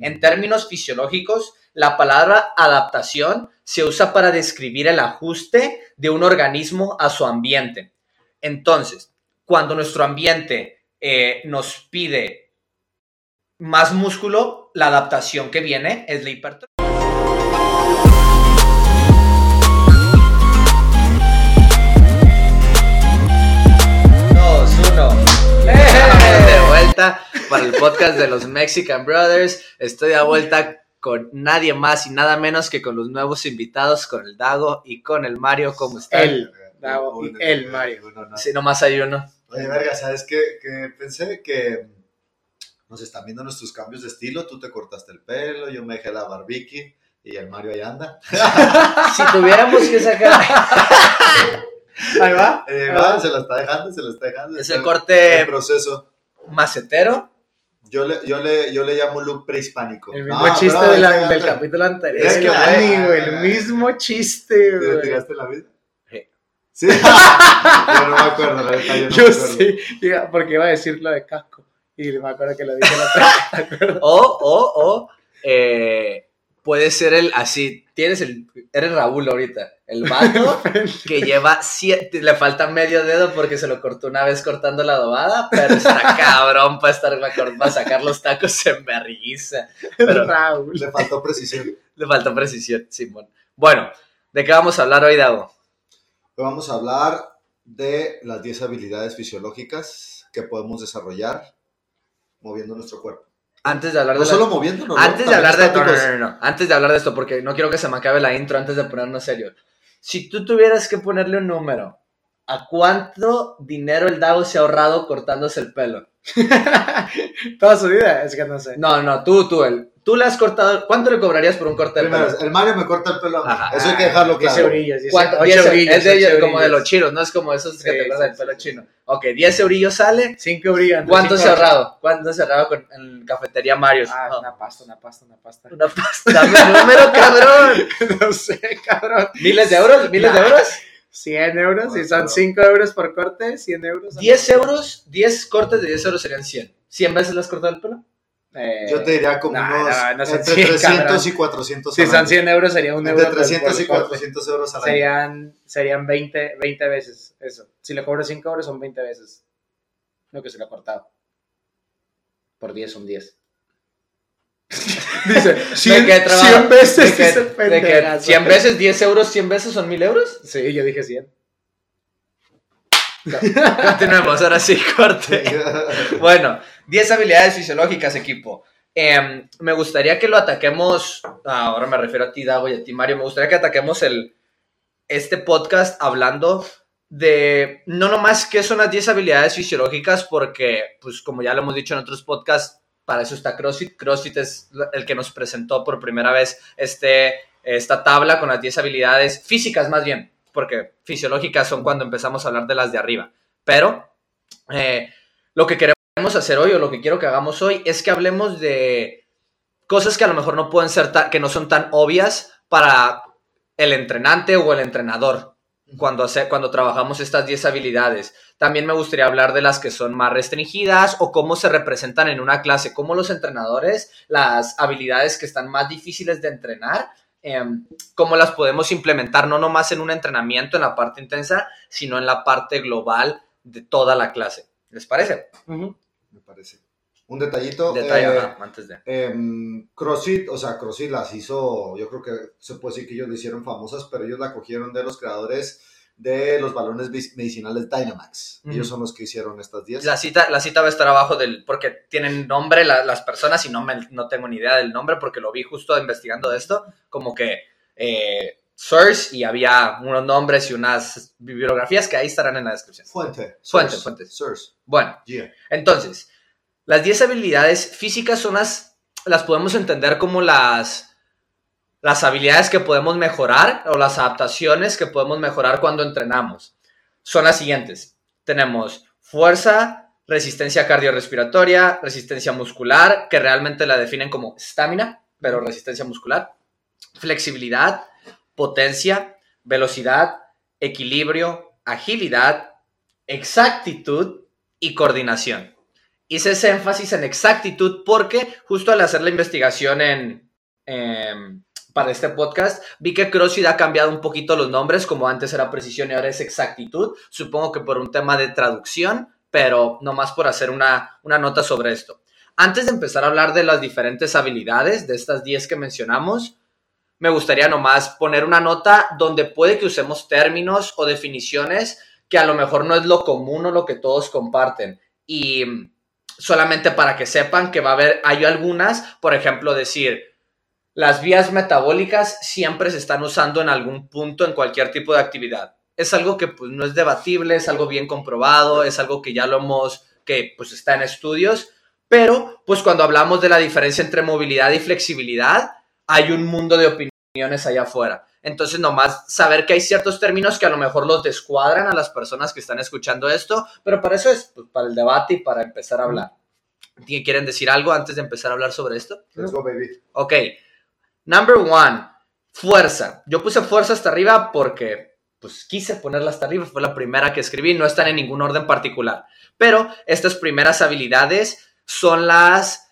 En términos fisiológicos, la palabra adaptación se usa para describir el ajuste de un organismo a su ambiente. Entonces, cuando nuestro ambiente eh, nos pide más músculo, la adaptación que viene es la hipertrofia. Dos, uno. De vuelta para el podcast de los Mexican Brothers. Estoy de vuelta con nadie más y nada menos que con los nuevos invitados, con el Dago y con el Mario. ¿Cómo están? El Dago y el Mario. Sí, nomás hay uno. Oye, verga, ¿sabes qué? Que pensé que nos están viendo nuestros cambios de estilo. Tú te cortaste el pelo, yo me dejé la barbiki y el Mario ahí anda. si tuviéramos que sacar. Ahí va. Eh, ahí va, va. se la está dejando, se la está dejando. Ese Está corte- en proceso. macetero. Yo le, yo le, yo le llamo look prehispánico. El mismo chiste de la- del capítulo anterior. Es que, Dani, güey, el mismo chiste, ¿Te güey. tiraste la vida? Sí. Sí. yo no me acuerdo, la verdad, yo no Yo me acuerdo. sí, diga, porque iba a decir lo de casco. Y me acuerdo que lo dije la otra ¿te acuerdas? O, o, o. eh, puede ser el así. Tienes el. Eres Raúl ahorita. El vato que lleva siete. Le falta medio dedo porque se lo cortó una vez cortando la adobada. Pero está cabrón para, estar, para sacar los tacos en berriza. Pero Raúl. Le faltó precisión. le faltó precisión, Simón. Bueno, ¿de qué vamos a hablar hoy, Dago? Hoy vamos a hablar de las 10 habilidades fisiológicas que podemos desarrollar moviendo nuestro cuerpo. Antes de hablar No de la- solo moviéndonos, ¿no? Antes de hablar de no, no, no. Antes de hablar de esto, porque no quiero que se me acabe la intro antes de ponernos serio. Si tú tuvieras que ponerle un número, ¿a cuánto dinero el Dago se ha ahorrado cortándose el pelo? Toda su vida, es que no sé. No, no, tú, tú, el. Tú le has cortado. ¿Cuánto le cobrarías por un corte de Primero, pelo? el Mario me corta el pelo. Ajá. Eso hay que dejarlo 10 claro. eurillos, 10 ¿Cuánto? 8 10 eurillos. es de ellos, como de eurillos. los chinos, no es como esos que Sí, te cortan el pelo sí, chino. Ok, 10 eurillos sale. 5 eurillos. ¿Cuánto ahorrado? ¿Cuánto ahorrado con, en cafetería Mario? Ah, No, una pasta, una pasta, una pasta. una pasta. Dame el número, cabrón. no sé, cabrón. ¿Miles de euros? ¿Miles de euros? 100 euros, si son Bueno. 5 euros por corte, 100 euros. 10 euros, 10 cortes de 10 euros serían 100. ¿100 veces le has cortado el pelo? Eh, Yo te diría como no, unos no, no son entre 100, 300 cabrón. y 400 Si son año. 100 euros, sería un Entre euro. por- 300 por y corte. 400 euros al año. Serían, serían 20, 20 veces eso. Si le cobro 5 euros, son 20 veces lo que se le ha cortado. Por 10 son 10. Dice, 100, qué trabajo? 100 veces. ¿De que, de que pendejazo. 100 veces 10 euros, 100 veces son 1000 euros? Sí, yo dije 100. Continuemos, ahora sí, corte. Bueno, 10 habilidades fisiológicas, equipo. Em, me gustaría que lo ataquemos, ah, ahora me refiero a ti, Dago, y a ti, Mario, me gustaría que ataquemos el, este podcast hablando de no nomás qué son las 10 habilidades fisiológicas, porque, pues como ya lo hemos dicho en otros podcasts, para eso está CrossFit. CrossFit es el que nos presentó por primera vez este, esta tabla con las 10 habilidades físicas más bien, porque fisiológicas son cuando empezamos a hablar de las de arriba. Pero eh, lo que queremos hacer hoy o lo que quiero que hagamos hoy es que hablemos de cosas que a lo mejor no pueden ser que no son tan obvias para el entrenante o el entrenador cuando, hace, cuando trabajamos estas 10 habilidades. También me gustaría hablar de las que son más restringidas o cómo se representan en una clase, cómo los entrenadores, las habilidades que están más difíciles de entrenar, eh, cómo las podemos implementar no nomás en un entrenamiento, en la parte intensa, sino en la parte global de toda la clase. ¿Les parece? Me parece. Un detallito. Detalle, eh, ajá, antes de... em, CrossFit, o sea, CrossFit las hizo, yo creo que se puede decir que ellos le hicieron famosas, pero ellos la cogieron de los creadores de los balones medicinales Dynamax. Ellos son los que hicieron estas 10. La cita, la cita va a estar abajo del, porque tienen nombre la- las personas y no, me, no tengo ni idea del nombre porque lo vi justo investigando esto, como que eh, source y había unos nombres y unas bibliografías que ahí estarán en la descripción. Fuente. Fuente, Source. fuente. Source. Bueno, Yeah. entonces, las 10 habilidades físicas son las, las podemos entender como las, las habilidades que podemos mejorar o las adaptaciones que podemos mejorar cuando entrenamos. Son las siguientes. Tenemos fuerza, resistencia cardiorrespiratoria, resistencia muscular, que realmente la definen como estamina, pero resistencia muscular, flexibilidad, potencia, velocidad, equilibrio, agilidad, exactitud y coordinación. Hice ese énfasis en exactitud porque justo al hacer la investigación en, em, para este podcast, vi que CrossFit ha cambiado un poquito los nombres, como antes era precisión y ahora es exactitud, supongo que por un tema de traducción, pero no más por hacer una, una nota sobre esto. Antes de empezar a hablar de las diferentes habilidades, de estas 10 que mencionamos, me gustaría nomás poner una nota donde puede que usemos términos o definiciones que a lo mejor no es lo común o lo que todos comparten. Y solamente para que sepan que va a haber, hay algunas, por ejemplo, decir, las vías metabólicas siempre se están usando en algún punto en cualquier tipo de actividad. Es algo que pues, no es debatible, es algo bien comprobado, es algo que ya lo hemos, que pues está en estudios, pero pues cuando hablamos de la diferencia entre movilidad y flexibilidad, hay un mundo de opiniones allá afuera. Entonces, nomás saber que hay ciertos términos que a lo mejor los descuadran a las personas que están escuchando esto, pero para eso es pues, para el debate y para empezar a hablar. ¿Quieren decir algo antes de empezar a hablar sobre esto? Let's go, baby. Ok. Number one, fuerza. Yo puse fuerza hasta arriba porque pues quise ponerla hasta arriba, fue la primera que escribí, no están en ningún orden particular. Pero estas primeras habilidades son las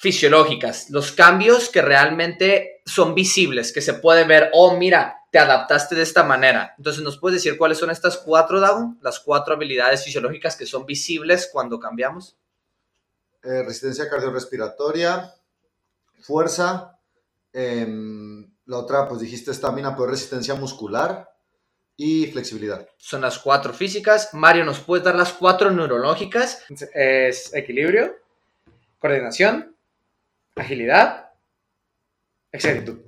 fisiológicas, los cambios que realmente son visibles, que se puede ver, oh, mira, te adaptaste de esta manera. Entonces, ¿nos puedes decir cuáles son estas cuatro, Dago? Las cuatro habilidades fisiológicas que son visibles cuando cambiamos. Eh, resistencia cardiorrespiratoria, fuerza, em, la otra, pues dijiste estamina, pero resistencia muscular y flexibilidad. Son las cuatro físicas. Mario, ¿nos puedes dar las cuatro neurológicas? Es equilibrio, coordinación, agilidad, exactitud.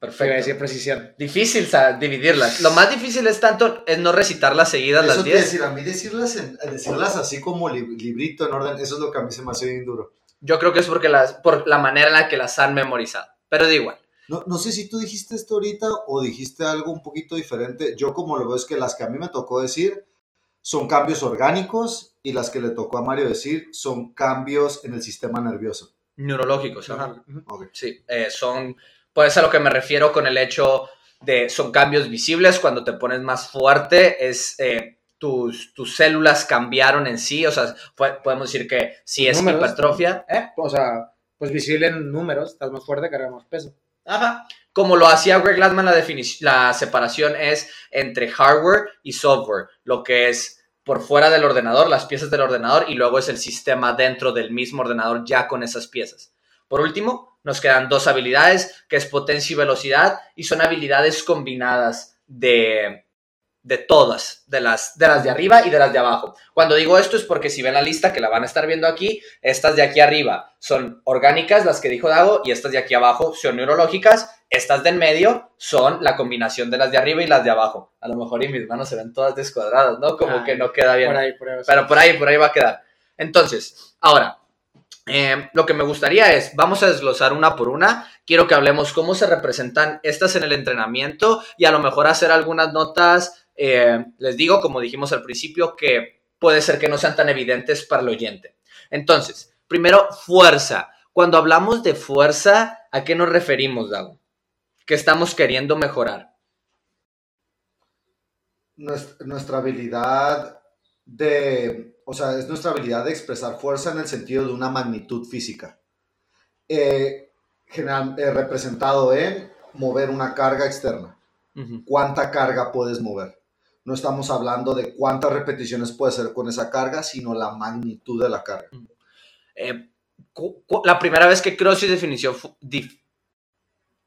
Perfecto. Decir precisión. Difícil dividirlas. Lo más difícil es tanto es no recitarlas seguidas Eso las te iba a 10. decir, a mí decirlas, en- decirlas así como li- librito en orden, eso es lo que a mí se me hace bien duro. Yo creo que es porque las, por la manera en la que las han memorizado. Pero da igual. No, no sé si tú dijiste esto ahorita o dijiste algo un poquito diferente. Yo como lo veo es que las que a mí me tocó decir son cambios orgánicos y las que le tocó a Mario decir son cambios en el sistema nervioso. Neurológicos, ajá. Sí, eh, son, pues a lo que me refiero con el hecho de, son cambios visibles, cuando te pones más fuerte, es, eh, tus, tus células cambiaron en sí, o sea, fue- podemos decir que si es Números, hipertrofia, ¿eh? O sea, pues visible en números, estás más fuerte, cargas más peso. Ajá. Como lo hacía Greg Glassman, la, la separación es entre hardware y software, lo que es por fuera del ordenador, las piezas del ordenador, y luego es el sistema dentro del mismo ordenador ya con esas piezas. Por último, nos quedan dos habilidades, que es potencia y velocidad, y son habilidades combinadas de, de todas, de las, de las de arriba y de las de abajo. Cuando digo esto es porque si ven la lista, que la van a estar viendo aquí, estas de aquí arriba son orgánicas, las que dijo Dago, y estas de aquí abajo son neurológicas. Estas de en medio son la combinación de las de arriba y las de abajo. A lo mejor y mis manos se ven todas descuadradas, ¿no? Como Ah, que no queda bien. Por ahí, por ahí. Pero por ahí, por ahí va a quedar. Entonces, ahora, eh, lo que me gustaría es, vamos a desglosar una por una. Quiero que hablemos cómo se representan estas en el entrenamiento y a lo mejor hacer algunas notas. Eh, les digo, como dijimos al principio, que puede ser que no sean tan evidentes para el oyente. Entonces, primero, fuerza. Cuando hablamos de fuerza, ¿a qué nos referimos, Dago? ¿Qué estamos queriendo mejorar? Nuestra, nuestra habilidad de, o sea, es nuestra habilidad de expresar fuerza en el sentido de una magnitud física. Eh, general- eh, representado en mover una carga externa. ¿Cuánta carga puedes mover? No estamos hablando de cuántas repeticiones puedes hacer con esa carga, sino la magnitud de la carga. Eh, la primera vez que CrossFit dif-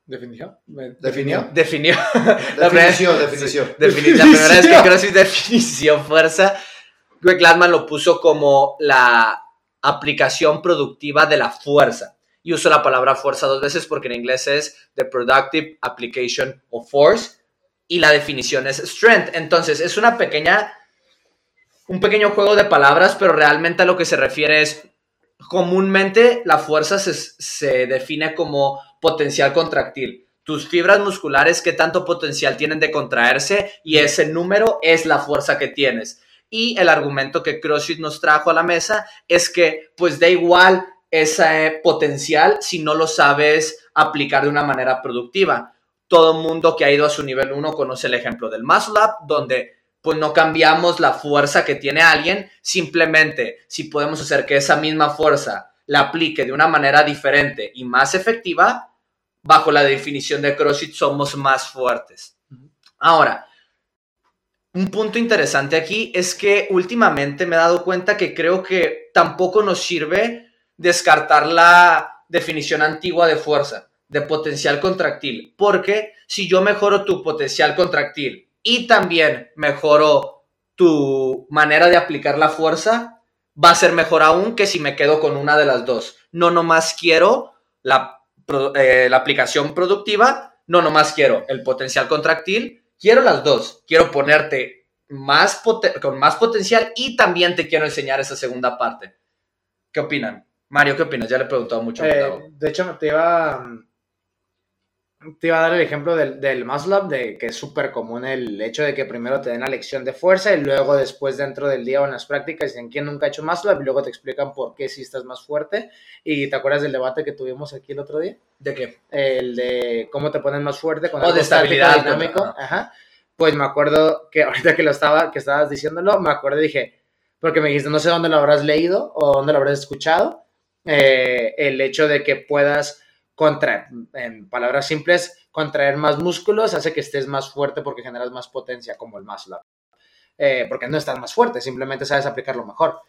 ¿Definió? ¿Me- Definió. definió La primera- Definición, definición. Defini- la primera vez que CrossFit definició fuerza, Greg Glassman lo puso como la aplicación productiva de la fuerza. Y uso la palabra fuerza dos veces porque en inglés es the productive application of force y la definición es strength. Entonces, es una pequeña, un pequeño juego de palabras, pero realmente a lo que se refiere es, comúnmente la fuerza se, se define como potencial contractil. Tus fibras musculares, qué tanto potencial tienen de contraerse y ese número es la fuerza que tienes. Y el argumento que CrossFit nos trajo a la mesa es que pues da igual ese potencial si no lo sabes aplicar de una manera productiva. Todo mundo que ha ido a su nivel 1 conoce el ejemplo del Muscle Up, donde pues no cambiamos la fuerza que tiene alguien, simplemente si podemos hacer que esa misma fuerza la aplique de una manera diferente y más efectiva, bajo la definición de CrossFit somos más fuertes. Ahora, un punto interesante aquí es que últimamente me he dado cuenta que creo que tampoco nos sirve descartar la definición antigua de fuerza, de potencial contractil, porque si yo mejoro tu potencial contractil y también mejoro tu manera de aplicar la fuerza, va a ser mejor aún que si me quedo con una de las dos. No nomás quiero la, eh, la aplicación productiva, no nomás quiero el potencial contractil, quiero las dos. Quiero ponerte más con más potencial y también te quiero enseñar esa segunda parte. ¿Qué opinan? Mario, ¿qué opinas? Ya le he preguntado mucho. Eh, de hecho, te iba, te iba a dar el ejemplo del, del muscle de que es súper común el hecho de que primero te den la lección de fuerza y luego después dentro del día o en las prácticas dicen quién nunca ha hecho muscle y luego te explican por qué si estás más fuerte. ¿Y te acuerdas del debate que tuvimos aquí el otro día? ¿De qué? El de cómo te pones más fuerte con oh, de estabilidad dinámico. Ajá. Pues me acuerdo que ahorita que lo estaba, que estabas diciéndolo, me acuerdo y dije, porque me dijiste, no sé dónde lo habrás leído o dónde lo habrás escuchado, eh, el hecho de que puedas contraer, en palabras simples, contraer más músculos hace que estés más fuerte porque generas más potencia, como el muscle eh, porque no estás más fuerte, simplemente sabes aplicarlo mejor.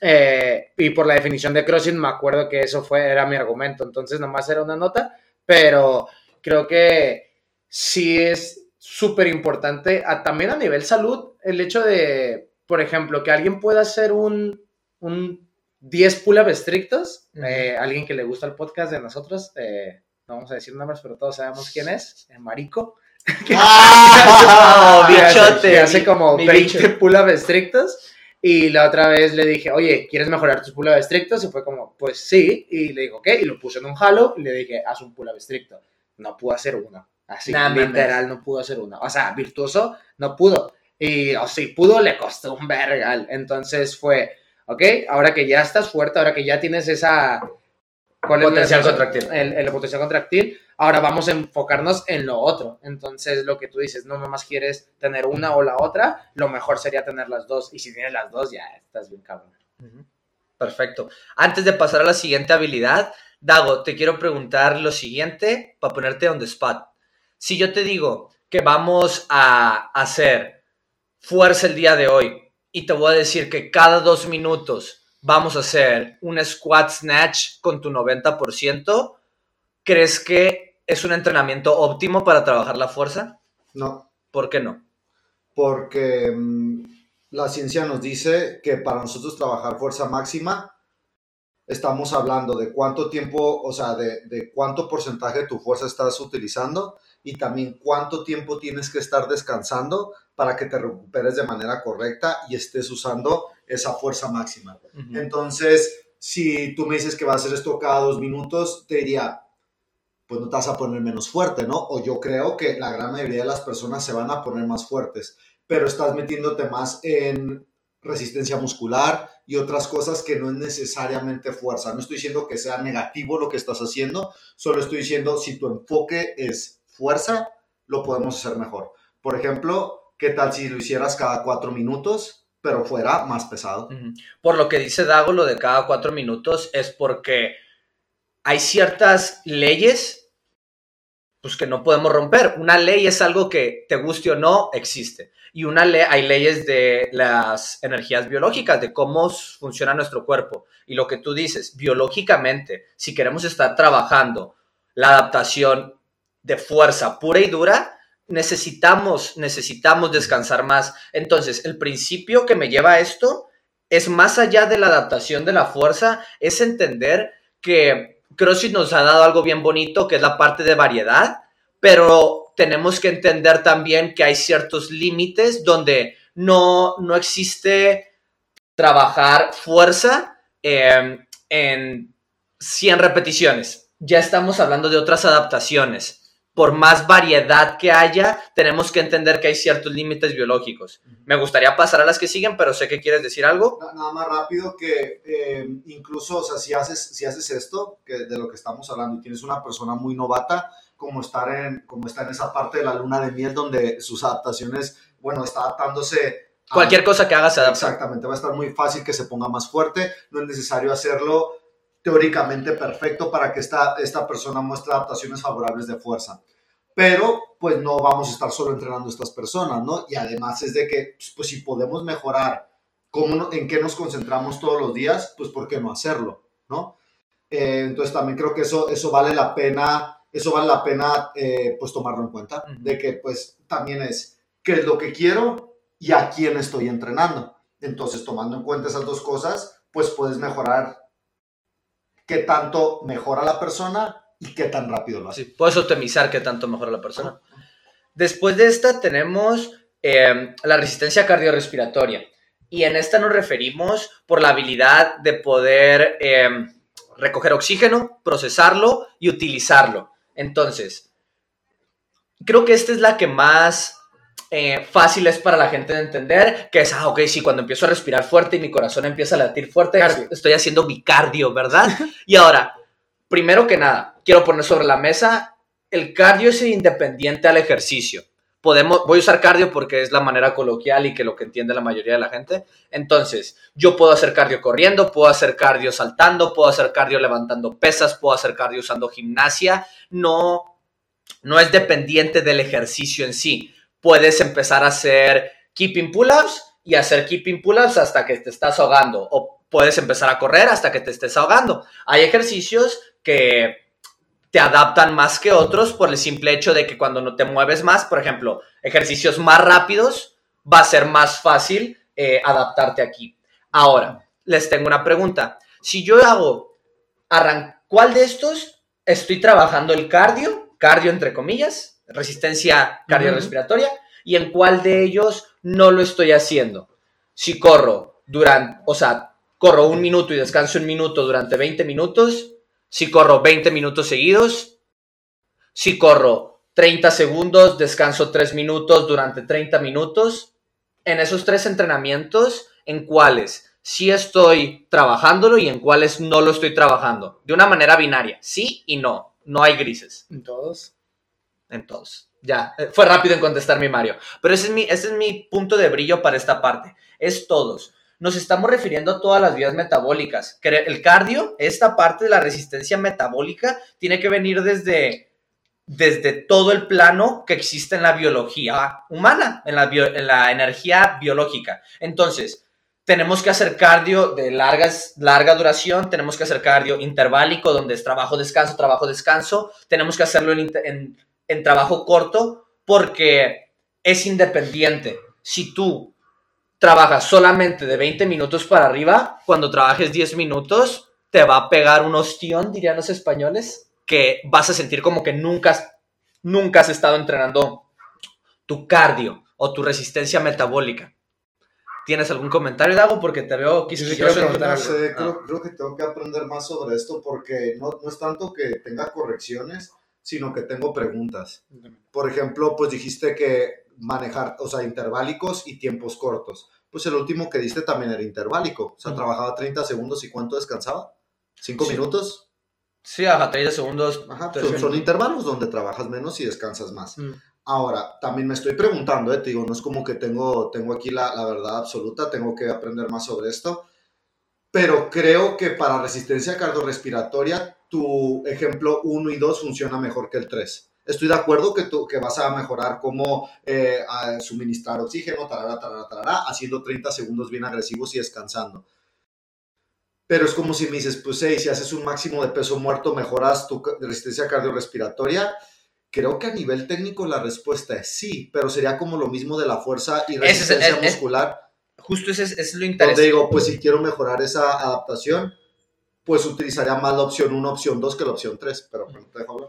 Eh, y por la definición de CrossFit me acuerdo que eso fue, era mi argumento, entonces nomás era una nota, pero creo que sí es súper importante, también a nivel salud, el hecho de, por ejemplo, que alguien pueda hacer un, un 10 pull-up estrictos. Eh, alguien que le gusta el podcast de nosotros, eh, no vamos a decir nombres, pero todos sabemos quién es, el Marico. ¡Ah! bichote! Hace como 20 pull-up estrictos. Y la otra vez le dije, oye, ¿quieres mejorar tus pull-up estrictos? Y fue como, pues sí. Y le digo, ok. Y lo puse en un halo y le dije, haz un pull-up estricto. No pudo hacer uno. Así, literal, no pudo hacer uno. O sea, virtuoso, no pudo. Y, o si pudo, le costó un vergal. Entonces fue, ¿ok? Ahora que ya estás fuerte, ahora que ya tienes esa... Potencial contractil. El, potencial contractil, ahora vamos a enfocarnos en lo otro. Entonces, lo que tú dices, no nomás quieres tener una o la otra, lo mejor sería tener las dos. Y si tienes las dos, ya estás bien cabrón. Perfecto. Antes de pasar a la siguiente habilidad, Dago, te quiero preguntar lo siguiente para ponerte on the spot. Si yo te digo que vamos a hacer fuerza el día de hoy, y te voy a decir que cada dos minutos vamos a hacer un squat snatch con tu 90%, ¿crees que es un entrenamiento óptimo para trabajar la fuerza? No. ¿Por qué no? Porque mm, la ciencia nos dice que para nosotros trabajar fuerza máxima, estamos hablando de cuánto tiempo, o sea, de, de cuánto porcentaje de tu fuerza estás utilizando y también cuánto tiempo tienes que estar descansando para que te recuperes de manera correcta y estés usando esa fuerza máxima. Entonces, si tú me dices que va a hacer esto cada dos minutos, te diría, pues no te vas a poner menos fuerte, ¿no? O yo creo que la gran mayoría de las personas se van a poner más fuertes, pero estás metiéndote más en resistencia muscular y otras cosas que no es necesariamente fuerza. No estoy diciendo que sea negativo lo que estás haciendo, solo estoy diciendo si tu enfoque es fuerza, lo podemos hacer mejor. Por ejemplo, ¿Qué tal si lo hicieras cada cuatro minutos, pero fuera más pesado? Por lo que dice Dago, lo de cada cuatro minutos es porque hay ciertas leyes pues, que no podemos romper. Una ley es algo que, te guste o no, existe. Y una ley, hay leyes de las energías biológicas, de cómo funciona nuestro cuerpo. Y lo que tú dices, biológicamente, si queremos estar trabajando la adaptación de fuerza pura y dura, necesitamos, necesitamos descansar más. Entonces, el principio que me lleva a esto es más allá de la adaptación de la fuerza, es entender que CrossFit nos ha dado algo bien bonito, que es la parte de variedad, pero tenemos que entender también que hay ciertos límites donde no, no existe trabajar fuerza em, en 100 repeticiones. Ya estamos hablando de otras adaptaciones por más variedad que haya, tenemos que entender que hay ciertos límites biológicos. Me gustaría pasar a las que siguen, pero sé que quieres decir algo. Nada más rápido que eh, incluso, o sea, si haces, si haces esto, que de lo que estamos hablando, y tienes una persona muy novata, como estar en, como está en esa parte de la luna de miel donde sus adaptaciones, bueno, está adaptándose Cualquier cosa que haga se adapta. Exactamente, va a estar muy fácil que se ponga más fuerte, no es necesario hacerlo teóricamente perfecto para que esta, esta persona muestre adaptaciones favorables de fuerza. Pero pues no vamos a estar solo entrenando a estas personas, ¿no? Y además es de que, pues, pues si podemos mejorar cómo, en qué nos concentramos todos los días, pues ¿por qué no hacerlo, ¿no? Eh, entonces también creo que eso, eso vale la pena, eso vale la pena eh, pues tomarlo en cuenta, de que pues también es qué es lo que quiero y a quién estoy entrenando. Entonces tomando en cuenta esas dos cosas, pues puedes mejorar qué tanto mejora la persona y qué tan rápido lo hace. Sí, puedes optimizar qué tanto mejora la persona. Después de esta tenemos eh, la resistencia cardiorrespiratoria. Y en esta nos referimos por la habilidad de poder eh, recoger oxígeno, procesarlo y utilizarlo. Entonces, creo que esta es la que más eh, fácil es para la gente de entender, que es, ah, ok, sí, cuando empiezo a respirar fuerte y mi corazón empieza a latir fuerte, estoy haciendo mi cardio, ¿verdad? y ahora, primero que nada, quiero poner sobre la mesa, el cardio es independiente al ejercicio. Podemos, voy a usar cardio porque es la manera coloquial y que lo que entiende la mayoría de la gente. Entonces, yo puedo hacer cardio corriendo, puedo hacer cardio saltando, puedo hacer cardio levantando pesas, puedo hacer cardio usando gimnasia. No, no es dependiente del ejercicio en sí puedes empezar a hacer keeping pull-ups y hacer keeping pull-ups hasta que te estás ahogando. O puedes empezar a correr hasta que te estés ahogando. Hay ejercicios que te adaptan más que otros por el simple hecho de que cuando no te mueves más, por ejemplo, ejercicios más rápidos, va a ser más fácil eh, adaptarte aquí. Ahora, les tengo una pregunta. Si yo hago, ¿cuál de estos estoy trabajando el cardio? Cardio entre comillas, resistencia cardiorrespiratoria y en cuál de ellos no lo estoy haciendo. Si corro durante, o sea, corro un minuto y descanso un minuto durante 20 minutos, si corro 20 minutos seguidos, si corro 30 segundos, descanso 3 minutos durante 30 minutos, en esos tres entrenamientos, en cuáles sí estoy trabajándolo y en cuáles no lo estoy trabajando. De una manera binaria, sí y no, no hay grises. En todos en todos. Ya, eh, fue rápido en contestar mi Mario. Pero ese es mi, ese es mi punto de brillo para esta parte. Es todos. Nos estamos refiriendo a todas las vías metabólicas. El cardio, esta parte de la resistencia metabólica, tiene que venir desde, desde todo el plano que existe en la biología humana, en la, en la energía biológica. Entonces, tenemos que hacer cardio de largas, larga duración, tenemos que hacer cardio interválico, donde es trabajo, descanso, trabajo, descanso, tenemos que hacerlo en trabajo corto porque es independiente. Si tú trabajas solamente de 20 minutos para arriba, cuando trabajes 10 minutos, te va a pegar un ostión, dirían los españoles, que vas a sentir como que nunca, nunca has estado entrenando tu cardio o tu resistencia metabólica. ¿Tienes algún comentario, Dago? Porque te veo quisquilloso. Sí, creo, no sé, creo, creo, que tengo que aprender más sobre esto porque no, no es tanto que tenga correcciones, sino que tengo preguntas. Por ejemplo, pues dijiste que manejar, o sea, interválicos y tiempos cortos. Pues el último que diste también era interválico. O sea, trabajaba 30 segundos y ¿cuánto descansaba? ¿Cinco minutos? Sí, ajá, 30 segundos. Ajá, son, intervalos donde trabajas menos y descansas más. Ahora, también me estoy preguntando, eh, te digo, no es como que tengo, tengo aquí la, la verdad absoluta, tengo que aprender más sobre esto, pero creo que para resistencia cardiorrespiratoria tu ejemplo 1 y 2 funciona mejor que el 3. Estoy de acuerdo que, tú, que vas a mejorar cómo eh, suministrar oxígeno, tarara, tarara, tarara, haciendo 30 segundos bien agresivos y descansando. Pero es como si me dices, pues hey, si haces un máximo de peso muerto, mejoras tu resistencia cardiorrespiratoria. Creo que a nivel técnico la respuesta es sí, pero sería como lo mismo de la fuerza y resistencia muscular. Justo ese es, lo interesante. Donde digo, pues si quiero mejorar esa adaptación, pues utilizaría más la opción 1, opción 2 que la opción 3, pero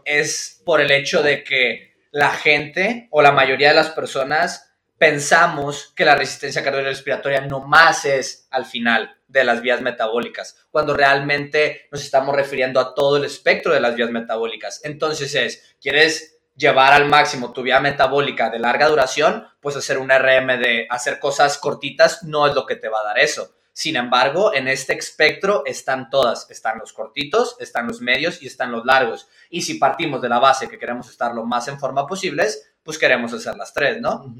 Es por el hecho de que la gente o la mayoría de las personas pensamos que la resistencia cardiorrespiratoria no más es al final de las vías metabólicas, cuando realmente nos estamos refiriendo a todo el espectro de las vías metabólicas. Entonces es, ¿quieres llevar al máximo tu vía metabólica de larga duración, pues hacer un RM de hacer cosas cortitas no es lo que te va a dar eso. Sin embargo, en este espectro están todas. Están los cortitos, están los medios y están los largos. Y si partimos de la base que queremos estar lo más en forma posibles, pues queremos hacer las tres, ¿no?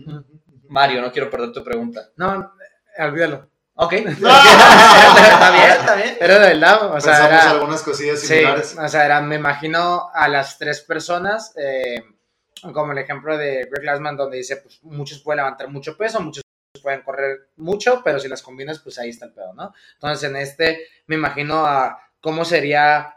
Mario, no quiero perder tu pregunta. No, olvídalo. Ok. está bien, está bien. Era de verdad, o sea, era, algunas cosillas sí, similares. o sea, era, me imagino a las tres personas, eh, como el ejemplo de Greg Glassman, donde dice, pues muchos pueden levantar mucho peso, muchos pueden correr mucho, pero si las combinas, pues ahí está el pedo, ¿no? Entonces, en este, me imagino a cómo sería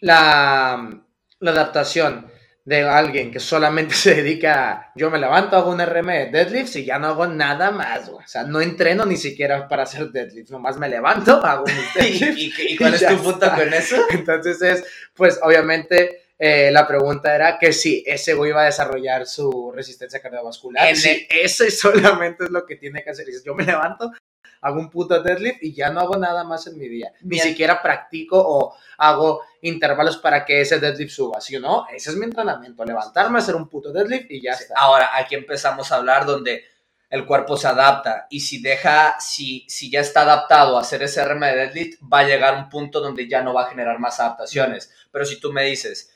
la, la adaptación de alguien que solamente se dedica a, yo me levanto, hago un RM de deadlifts y ya no hago nada más, güey. O sea, no entreno ni siquiera para hacer deadlifts, nomás me levanto, hago mis ¿Y, deadlifts. y- y cuál Y es tu punto está. con eso? Entonces es, pues obviamente eh, la pregunta era que si ese güey iba a desarrollar su resistencia cardiovascular. En el- ese solamente es lo que tiene que hacer. Dices, yo me levanto, hago un puto deadlift y ya no hago nada más en mi día. Ni siquiera practico o hago intervalos para que ese deadlift suba. ¿Sí o no? Ese es mi entrenamiento. Levantarme, hacer un puto deadlift y ya está. Ahora, aquí empezamos a hablar donde el cuerpo se adapta y si deja, si, si ya está adaptado a hacer ese RM de deadlift, va a llegar un punto donde ya no va a generar más adaptaciones. Pero si tú me dices,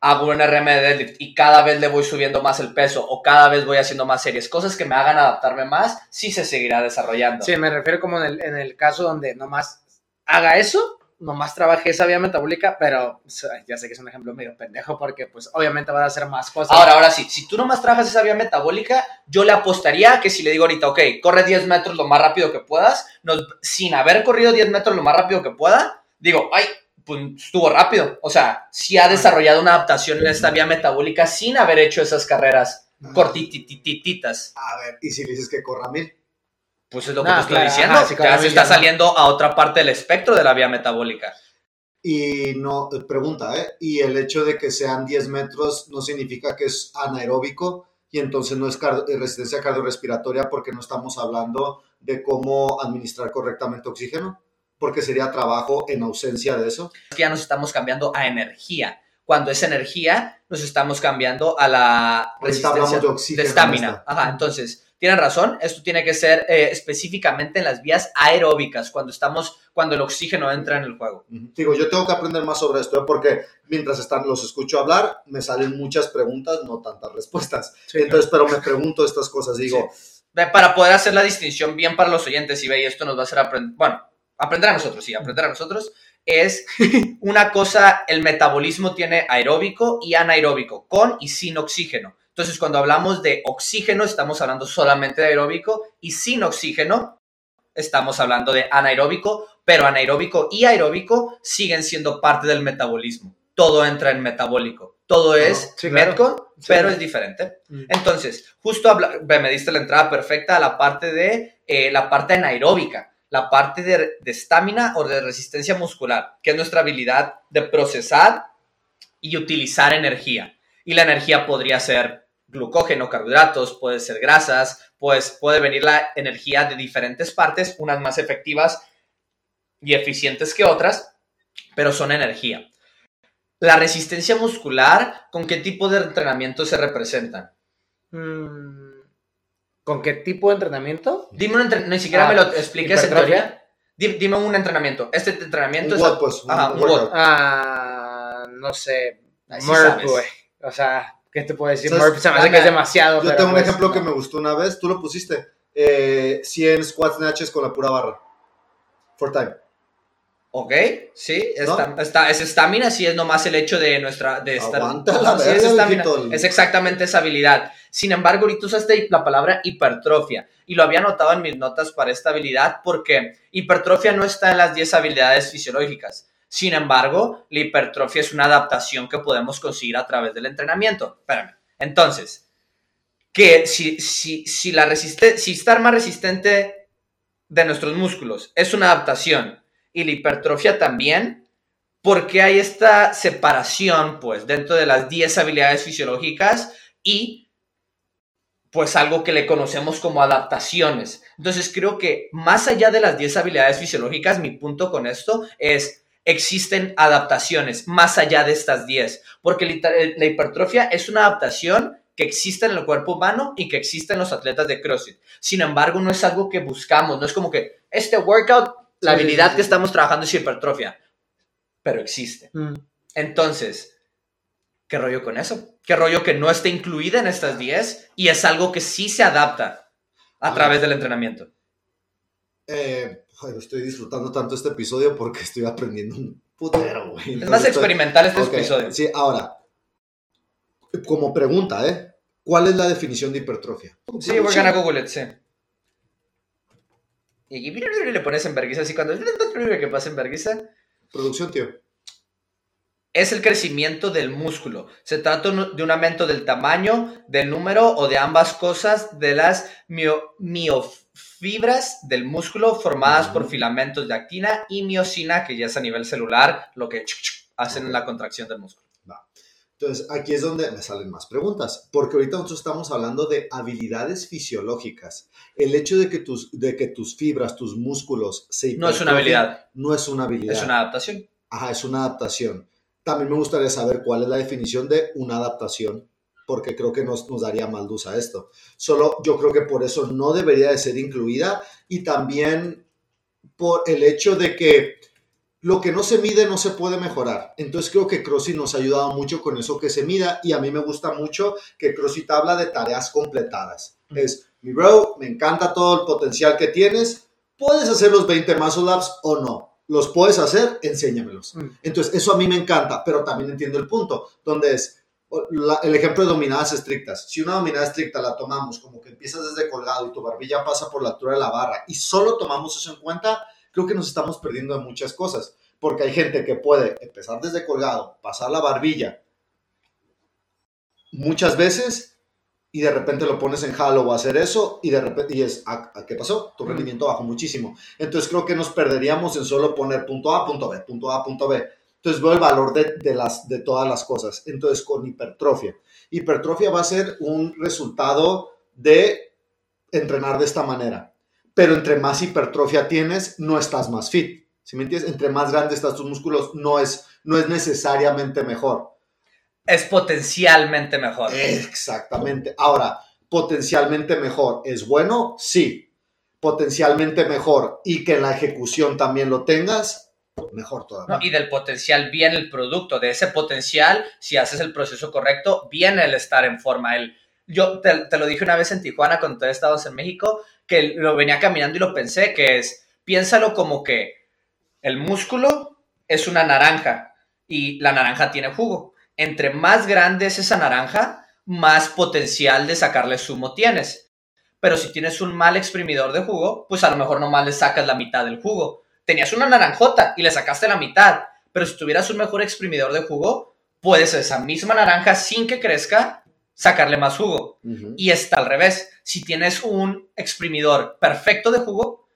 hago un RM de deadlift y cada vez le voy subiendo más el peso o cada vez voy haciendo más series, cosas que me hagan adaptarme más, sí se seguirá desarrollando. Sí, me refiero como en el, en el caso donde nomás haga eso, nomás trabaje esa vía metabólica, pero o sea, ya sé que es un ejemplo medio pendejo porque pues obviamente van a hacer más cosas. Ahora, ahora sí, si tú nomás trabajas esa vía metabólica, yo le apostaría que si le digo ahorita, ok, corre 10 metros lo más rápido que puedas, nos- sin haber corrido 10 metros lo más rápido que pueda, digo, ay, pues estuvo rápido. O sea, sí ha desarrollado una adaptación en esta vía metabólica sin haber hecho esas carreras cortititititas. A ver, ¿y si le dices que corra mil? Pues es lo que Ah, te estoy claro, diciendo. ajá, sí, claro, ya se ya está no. saliendo a otra parte del espectro de la vía metabólica. Y no, eh, pregunta, ¿eh? Y el hecho de que sean 10 metros no significa que es anaeróbico y entonces no es car- eh, resistencia cardiorrespiratoria porque no estamos hablando de cómo administrar correctamente oxígeno, porque sería trabajo en ausencia de eso. Ya nos estamos cambiando a energía. Cuando es energía, nos estamos cambiando a la resistencia de oxígeno. de estamina. Ajá, entonces, tienen razón, esto tiene que ser eh, específicamente en las vías aeróbicas, cuando estamos, cuando el oxígeno entra en el juego. Digo, yo tengo que aprender más sobre esto, ¿eh? porque mientras están, los escucho hablar, me salen muchas preguntas, no tantas respuestas. Sí, Entonces, pero me pregunto estas cosas, digo, De- Para poder hacer la distinción bien para los oyentes y ve, y esto nos va a hacer aprender, bueno, aprender a nosotros, sí, aprender a nosotros, es una cosa, el metabolismo tiene aeróbico y anaeróbico, con y sin oxígeno. Entonces, cuando hablamos de oxígeno, estamos hablando solamente de aeróbico y sin oxígeno, estamos hablando de anaeróbico, pero anaeróbico y aeróbico siguen siendo parte del metabolismo. Todo entra en metabólico. Todo es sí, claro. Metcon, Sí. pero es diferente. Mm. Entonces, justo me diste la entrada perfecta a la parte de eh, la parte anaeróbica, la parte de estamina o de resistencia muscular, que es nuestra habilidad de procesar y utilizar energía. Y la energía podría ser glucógeno, carbohidratos, puede ser grasas, pues puede venir la energía de diferentes partes, unas más efectivas y eficientes que otras, pero son energía. La resistencia muscular, ¿con qué tipo de entrenamiento se representan? Mm, ¿Con qué tipo de entrenamiento? Dime un entrenamiento, ni siquiera Ah, me lo expliques en teoría. Di- Dime un entrenamiento. Este entrenamiento un es... Pues, un, Ajá, un. Ah, no sé. Murph, güey. O sea, ¿qué te puedo decir? Murph se me hace que es demasiado. Yo pero tengo un pues, ejemplo que me gustó una vez, tú lo pusiste, eh, 100 squats snatches con la pura barra, for time. Ok, sí, ¿No? está, está- es estamina, sí es nomás el hecho de nuestra, de sí, es estamina, es exactamente esa habilidad. Sin embargo, ahorita usaste la palabra hipertrofia y lo había anotado en mis notas para esta habilidad porque hipertrofia no está en las 10 habilidades fisiológicas. Sin embargo, la hipertrofia es una adaptación que podemos conseguir a través del entrenamiento. Espérame. Entonces, que si, si, si, la resiste si estar más resistente de nuestros músculos es una adaptación y la hipertrofia también, ¿por qué hay esta separación pues dentro de las 10 habilidades fisiológicas y pues algo que le conocemos como adaptaciones? Entonces creo que más allá de las 10 habilidades fisiológicas, mi punto con esto es existen adaptaciones más allá de estas 10, porque la hipertrofia es una adaptación que existe en el cuerpo humano y que existe en los atletas de CrossFit. Sin embargo, no es algo que buscamos, no es como que este workout, la habilidad que estamos trabajando es hipertrofia, pero existe. Mm. Entonces, ¿qué rollo con eso? ¿Qué rollo que no esté incluida en estas 10 y es algo que sí se adapta a través del entrenamiento? Eh, estoy disfrutando tanto este episodio porque estoy aprendiendo un putero, güey. Es más experimental este episodio. Sí, ahora, como pregunta, ¿eh? ¿Cuál es la definición de hipertrofia? Sí, we're gonna Google it, sí. Y le pones en vergüenza así cuando que pasa en vergüenza. Producción, tío. Es el crecimiento del músculo. Se trata de un aumento del tamaño, del número o de ambas cosas de las mio, fibras del músculo formadas por filamentos de actina y miocina, que ya es a nivel celular lo que hacen la contracción del músculo. Entonces, aquí es donde me salen más preguntas, porque ahorita nosotros estamos hablando de habilidades fisiológicas. El hecho de que tus, de que tus fibras, tus músculos se No es una habilidad. No es una habilidad. Es una adaptación. Ajá, es una adaptación. También me gustaría saber cuál es la definición de una adaptación porque creo que nos, nos daría mal a esto. Solo yo creo que por eso no debería de ser incluida y también por el hecho de que lo que no se mide no se puede mejorar. Entonces creo que CrossFit nos ha ayudado mucho con eso que se mida y a mí me gusta mucho que CrossFit habla de tareas completadas. Es, mi bro, me encanta todo el potencial que tienes, puedes hacer los 20 muscle ups o no. Los puedes hacer, enséñamelos. Entonces, eso a mí me encanta, pero también entiendo el punto, donde es, el ejemplo de dominadas estrictas. Si una dominada estricta la tomamos como que empiezas desde colgado y tu barbilla pasa por la altura de la barra y solo tomamos eso en cuenta, creo que nos estamos perdiendo de muchas cosas. Porque hay gente que puede empezar desde colgado, pasar la barbilla muchas veces y de repente lo pones en halo o hacer eso y de repente y es ah, ¿qué pasó? Tu rendimiento bajó muchísimo. Entonces creo que nos perderíamos en solo poner punto A, punto B, punto A, punto B entonces veo el valor de, las, de todas las cosas. Entonces con hipertrofia. Hipertrofia va a ser un resultado de entrenar de esta manera. Pero entre más hipertrofia tienes, no estás más fit. Si me entiendes? Entre más grandes están tus músculos, no es, no es necesariamente mejor. Es potencialmente mejor. Exactamente. Ahora, potencialmente mejor. ¿Es bueno? Sí. Potencialmente mejor y que la ejecución también lo tengas, mejor todavía. y del potencial viene el producto, de ese potencial, si haces el proceso correcto, viene el estar en forma. El, yo te, lo dije una vez en Tijuana cuando todavía estabas en México, que lo venía caminando y lo pensé, que es, piénsalo como que el músculo es una naranja y la naranja tiene jugo. Entre más grande es esa naranja, más potencial de sacarle zumo tienes. Pero si tienes un mal exprimidor de jugo, pues a lo mejor nomás le sacas la mitad del jugo tenías una naranjota y le sacaste la mitad, pero si tuvieras un mejor exprimidor de jugo, puedes esa misma naranja sin que crezca sacarle más jugo. Y está al revés. Si tienes un exprimidor perfecto de jugo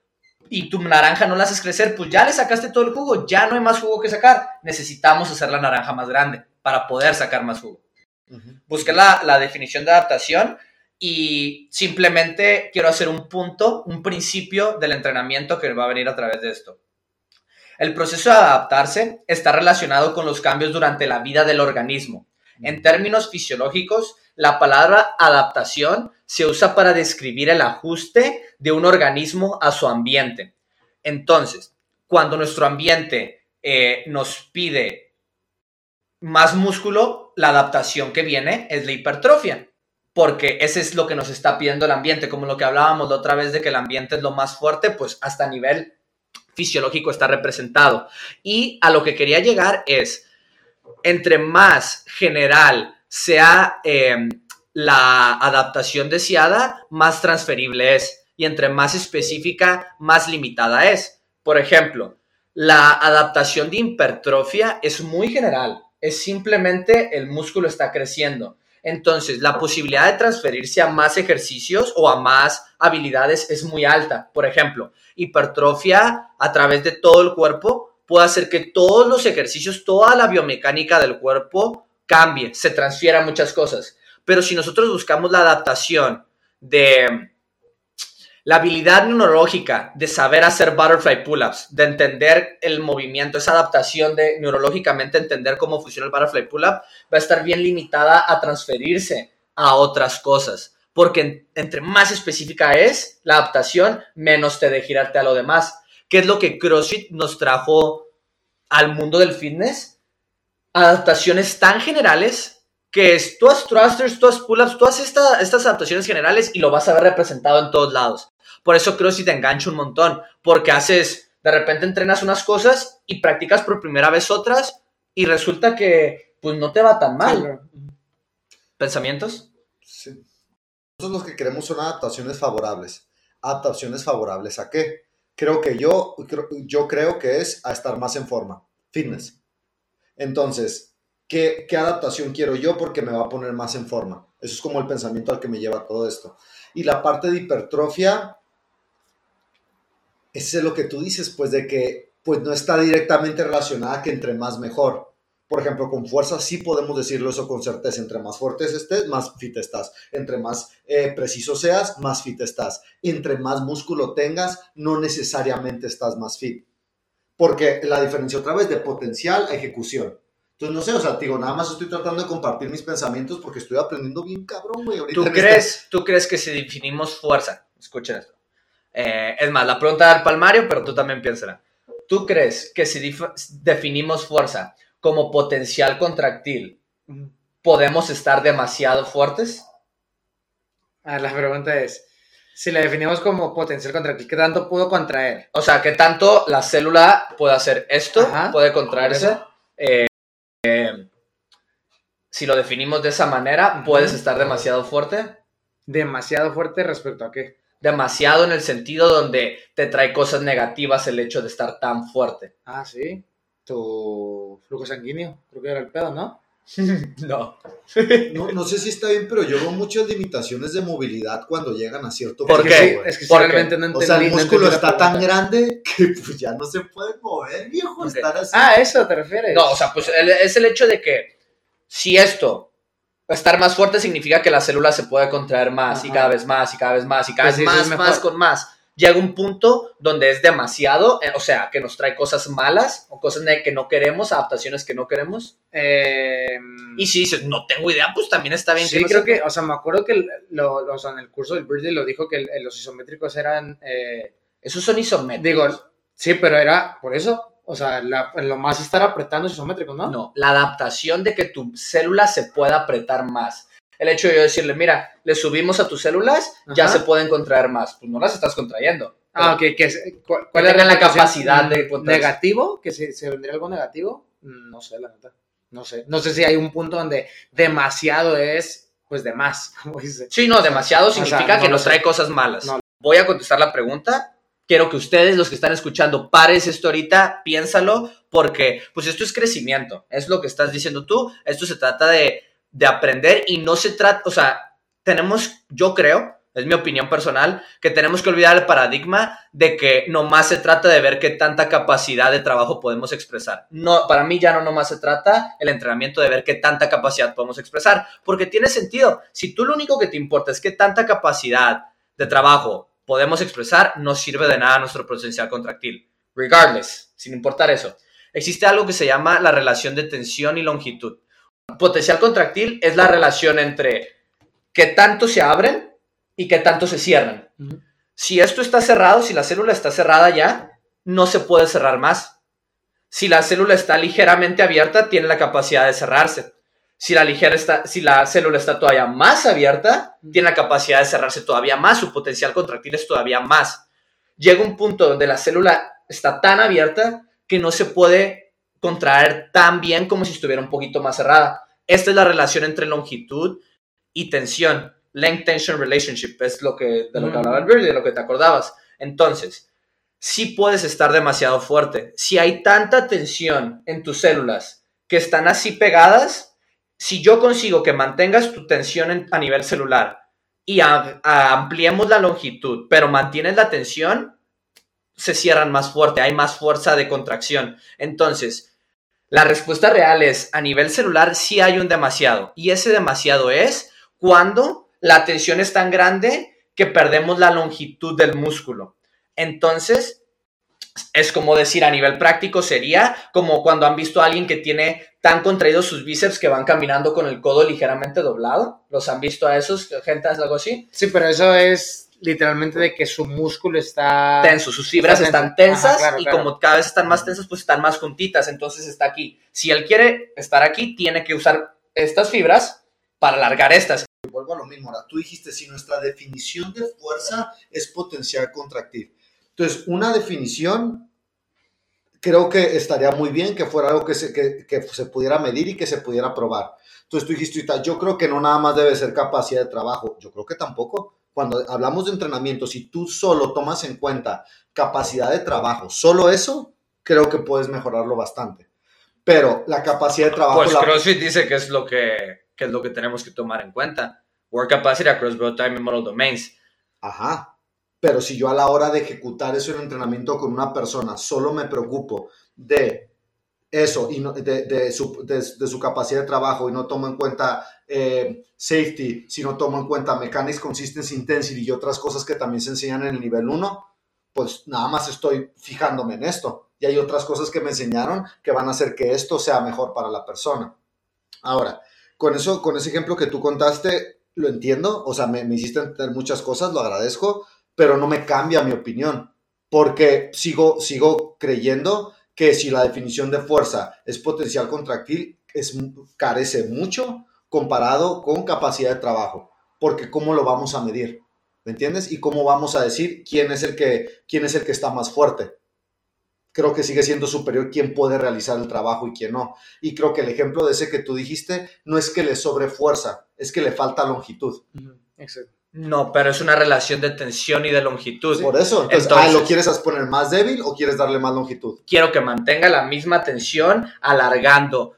y tu naranja no la haces crecer, pues ya le sacaste todo el jugo, ya no hay más jugo que sacar. Necesitamos hacer la naranja más grande para poder sacar más jugo. Busqué la, la definición de adaptación y simplemente quiero hacer un punto, un principio del entrenamiento que va a venir a través de esto. El proceso de adaptarse está relacionado con los cambios durante la vida del organismo. En términos fisiológicos, la palabra adaptación se usa para describir el ajuste de un organismo a su ambiente. Entonces, cuando nuestro ambiente eh, nos pide más músculo, la adaptación que viene es la hipertrofia porque ese es lo que nos está pidiendo el ambiente, como lo que hablábamos la otra vez de que el ambiente es lo más fuerte, pues hasta nivel fisiológico está representado. Y a lo que quería llegar es, entre más general sea em, la adaptación deseada, más transferible es. Y entre más específica, más limitada es. Por ejemplo, la adaptación de hipertrofia es muy general. Es simplemente el músculo está creciendo entonces, la posibilidad de transferirse a más ejercicios o a más habilidades es muy alta. Por ejemplo, hipertrofia a través de todo el cuerpo puede hacer que todos los ejercicios, toda la biomecánica del cuerpo cambie, se transfiera muchas cosas. Pero si nosotros buscamos la adaptación de La habilidad neurológica de saber hacer butterfly pull-ups, de entender el movimiento, esa adaptación de neurológicamente entender cómo funciona el butterfly pull-up, va a estar bien limitada a transferirse a otras cosas. Porque entre más específica es la adaptación, menos te de girarte a lo demás. ¿Qué es lo que CrossFit nos trajo al mundo del fitness? Adaptaciones tan generales que es, tú has thrusters, tú has pull-ups, tú haces estas adaptaciones generales y lo vas a ver representado en todos lados. Por eso creo que te engancha un montón, porque haces, de repente entrenas unas cosas y practicas por primera vez otras y resulta que pues no te va tan mal. ¿Pensamientos? Sí. Nosotros los que queremos son adaptaciones favorables. ¿Adaptaciones favorables a qué? Creo que yo, yo creo que es a estar más en forma. Fitness. Entonces, ¿qué, ¿qué adaptación quiero yo? Porque me va a poner más en forma. Eso es como el pensamiento al que me lleva todo esto. Y la parte de hipertrofia, ese es lo que tú dices, pues de que pues no está directamente relacionada que entre más mejor. Por ejemplo, con fuerza sí podemos decirlo eso con certeza. Entre más fuerte estés, más fit estás. Entre más eh, preciso seas, más fit estás. Entre más músculo tengas, no necesariamente estás más fit. Porque la diferencia otra vez de potencial a ejecución. Entonces, no sé, o sea, digo, nada más estoy tratando de compartir mis pensamientos porque estoy aprendiendo bien cabrón, güey. ¿Tú crees, ¿Tú crees que si definimos fuerza, escuchen esto, eh, es más, la pregunta del palmario, pero tú también piénsala. ¿Tú crees que si definimos fuerza como potencial contractil, podemos estar demasiado fuertes? Ah, la pregunta es, si la definimos como potencial contractil, ¿qué tanto pudo contraer? O sea, ¿qué tanto la célula puede hacer esto? ¿Puede contraerse? Eh, si lo definimos de esa manera, ¿puedes estar demasiado fuerte? ¿Demasiado fuerte respecto a qué? demasiado en el sentido donde te trae cosas negativas el hecho de estar tan fuerte. Ah, sí. Tu flujo sanguíneo, creo que era el pedo, ¿no? no. no. No sé si está bien, pero yo veo muchas limitaciones de movilidad cuando llegan a cierto ¿Por qué? es que realmente no O sea, el músculo está tan grande que pues ya no se puede mover, viejo, estar así. Ah, ¿eso te refieres? No, o sea, pues es el hecho de que si esto estar más fuerte significa que la célula se puede contraer más y cada vez más y cada vez más y cada pues vez más, más con más. Llega un punto donde es demasiado, eh, o sea, que nos trae cosas malas o cosas que no queremos, adaptaciones que no queremos. Em, y si dices, no tengo idea, pues también está bien. Sí, creo que, o sea, me acuerdo que lo, o sea, en el curso del Birdie lo dijo que los isométricos eran... Eh, Esos son isométricos. Digo, sí, pero era por eso, o sea, lo más estar apretando es isométrico, ¿no? No, la adaptación de que tu célula se pueda apretar más. El hecho de yo decirle, mira, le subimos a tus células, ya se pueden contraer más. Pues no las estás contrayendo. Ah, ok. Que, ¿Cuál, cuál es la capacidad de ¿Negativo? ¿Que se, se, vendría algo negativo? Mm, no sé, la neta. No sé. No sé si hay un punto donde demasiado es, pues, de más, como dice. Sí, no, demasiado significa que nos trae cosas malas. Voy a contestar la pregunta quiero que ustedes, los que están escuchando, pares esto ahorita, piénsalo, porque pues esto es crecimiento, es lo que estás diciendo tú, esto se trata de, de aprender y no se trata, o sea, tenemos, yo creo, es mi opinión personal, que tenemos que olvidar el paradigma de que nomás se trata de ver qué tanta capacidad de trabajo podemos expresar. No, para mí ya no nomás se trata el entrenamiento de ver qué tanta capacidad podemos expresar, porque tiene sentido. Si tú lo único que te importa es qué tanta capacidad de trabajo podemos expresar, no sirve de nada nuestro potencial contractil. Regardless, sin importar eso. Existe algo que se llama la relación de tensión y longitud. Potencial contractil es la relación entre qué tanto se abren y qué tanto se cierran. Si esto está cerrado, si la célula está cerrada ya, no se puede cerrar más. Si la célula está ligeramente abierta, tiene la capacidad de cerrarse si la, ligera está, si la célula está todavía más abierta, tiene la capacidad de cerrarse todavía más, su potencial contractil es todavía más. Llega un punto donde la célula está tan abierta que no se puede contraer tan bien como si estuviera un poquito más cerrada. Esta es la relación entre longitud y tensión. Length tension relationship es lo que, de lo que hablaba el de lo que te acordabas. Entonces, si puedes estar demasiado fuerte. Si hay tanta tensión en tus células que están así pegadas, si yo consigo que mantengas tu tensión a nivel celular y ampliemos la longitud, pero mantienes la tensión, se cierran más fuerte, hay más fuerza de contracción. Entonces, la respuesta real es, a nivel celular sí hay un demasiado. Y ese demasiado es cuando la tensión es tan grande que perdemos la longitud del músculo. Entonces, es como decir a nivel práctico sería como cuando han visto a alguien que tiene tan contraídos sus bíceps que van caminando con el codo ligeramente doblado. ¿Los han visto a esos? ¿Gente algo así? Sí, pero eso es literalmente de que su músculo está tenso, sus fibras están tensas y como cada vez están más tensas, pues están más juntitas, entonces está aquí. Si él quiere estar aquí, tiene que usar estas fibras para alargar estas. Vuelvo a lo mismo, ahora tú dijiste si nuestra definición de fuerza es potencial contractil. Entonces, una definición creo que estaría muy bien que fuera algo que se, que, que se pudiera medir y que se pudiera probar. Entonces tú dijiste, yo creo que no nada más debe ser capacidad de trabajo, yo creo que tampoco cuando hablamos de entrenamiento, si tú solo tomas en cuenta capacidad de trabajo, solo eso, creo que puedes mejorarlo bastante. Pero la capacidad de trabajo... Pues CrossFit dice que es lo que, que, es lo que tenemos que tomar en cuenta. Work capacity across both time and model domains. Ajá. Pero si yo a la hora de ejecutar eso en entrenamiento con una persona solo me preocupo de eso y de, de, su, de, su, capacidad de trabajo y no tomo en cuenta eh, safety, si no tomo en cuenta mechanics, consistency, intensity y otras cosas que también se enseñan en el nivel 1, pues nada más estoy fijándome en esto. Y hay otras cosas que me enseñaron que van a hacer que esto sea mejor para la persona. Ahora, con eso, con ese ejemplo que tú contaste, lo entiendo, o sea, me, me hiciste entender muchas cosas, lo agradezco, pero no me cambia mi opinión, porque sigo, sigo creyendo que si la definición de fuerza es potencial contractil, es, carece mucho comparado con capacidad de trabajo, porque ¿cómo lo vamos a medir? ¿Me entiendes? Y cómo vamos a decir quién es el que, quién es el que está más fuerte. Creo que sigue siendo superior quién puede realizar el trabajo y quién no. Y creo que el ejemplo de ese que tú dijiste no es que le sobre fuerza, es que le falta longitud. Exacto. No, pero es una relación de tensión y de longitud. Por eso, entonces, ah, ¿lo quieres poner más débil o quieres darle más longitud? Quiero que mantenga la misma tensión alargando.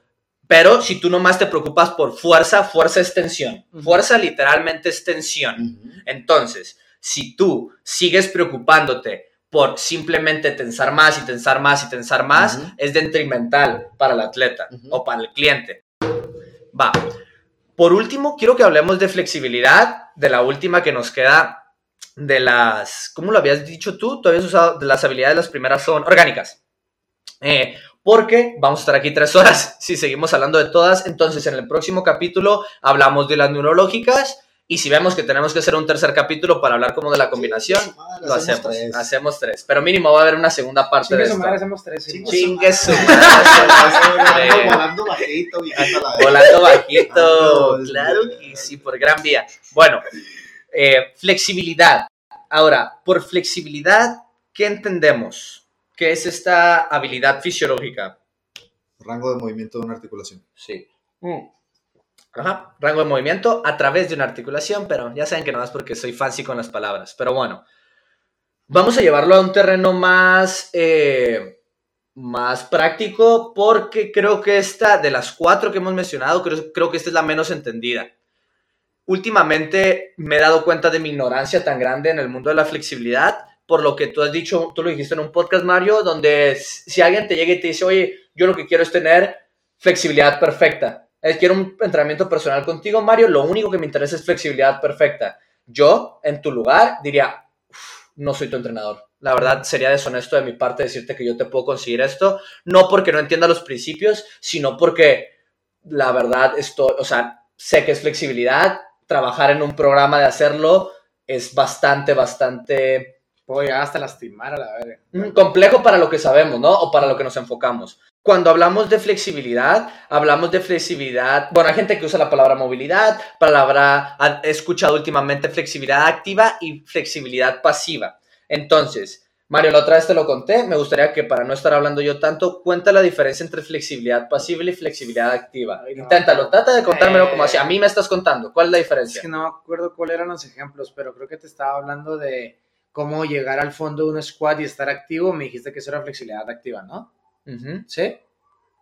Pero si tú nomás te preocupas por fuerza, fuerza es tensión. Fuerza literalmente es tensión. Entonces, si tú sigues preocupándote por simplemente tensar más y tensar más y tensar más, es detrimental para el atleta o para el cliente. Va. Por último, quiero que hablemos de flexibilidad, de la última que nos queda de las, ¿cómo lo habías dicho tú? Tú habías usado las habilidades, las primeras son orgánicas. Eh, porque vamos a estar aquí tres horas si seguimos hablando de todas. Entonces, en el próximo capítulo hablamos de las neurológicas y si vemos que tenemos que hacer un tercer capítulo para hablar como de la combinación, lo hacemos. Hacemos tres. Pero mínimo va a haber una segunda parte de esto. Madre, hacemos tres. Chingue su Volando bajito, Volando bajito. Claro que sí, por gran vía. Bueno, eh, flexibilidad. Ahora, por flexibilidad, ¿qué entendemos? ¿Qué es esta habilidad fisiológica? Rango de movimiento de una articulación. Sí. Mm. Ajá, rango de movimiento a través de una articulación, pero ya saben que no es porque soy fancy con las palabras. Pero bueno, vamos a llevarlo a un terreno más, eh, más práctico porque creo que esta, de las cuatro que hemos mencionado, creo, creo que esta es la menos entendida. Últimamente me he dado cuenta de mi ignorancia tan grande en el mundo de la flexibilidad, por lo que tú has dicho, tú lo dijiste en un podcast, Mario, donde si alguien te llega y te dice, oye, yo lo que quiero es tener flexibilidad perfecta quiero un entrenamiento personal contigo, Mario, lo único que me interesa es flexibilidad perfecta. Yo, en tu lugar, diría, no soy tu entrenador. La verdad, sería deshonesto de mi parte decirte que yo te puedo conseguir esto, no porque no entienda los principios, sino porque la verdad estoy, o sea, sé que es flexibilidad, trabajar en un programa de hacerlo es bastante, bastante... Puedo hasta lastimar a la verga. Mm, complejo para lo que sabemos, ¿no? O para lo que nos enfocamos cuando hablamos de flexibilidad, hablamos de flexibilidad, bueno, hay gente que usa la palabra movilidad, palabra, he escuchado últimamente flexibilidad activa y flexibilidad pasiva. Entonces, Mario, la otra vez te lo conté, me gustaría que para no estar hablando yo tanto, cuenta la diferencia entre flexibilidad pasiva y flexibilidad activa. Inténtalo, trata de contármelo como así, a mí me estás contando, ¿cuál es la diferencia? Es que no me acuerdo cuáles eran los ejemplos, pero creo que te estaba hablando de cómo llegar al fondo de un squat y estar activo, me dijiste que eso era flexibilidad activa, ¿no? ¿Sí?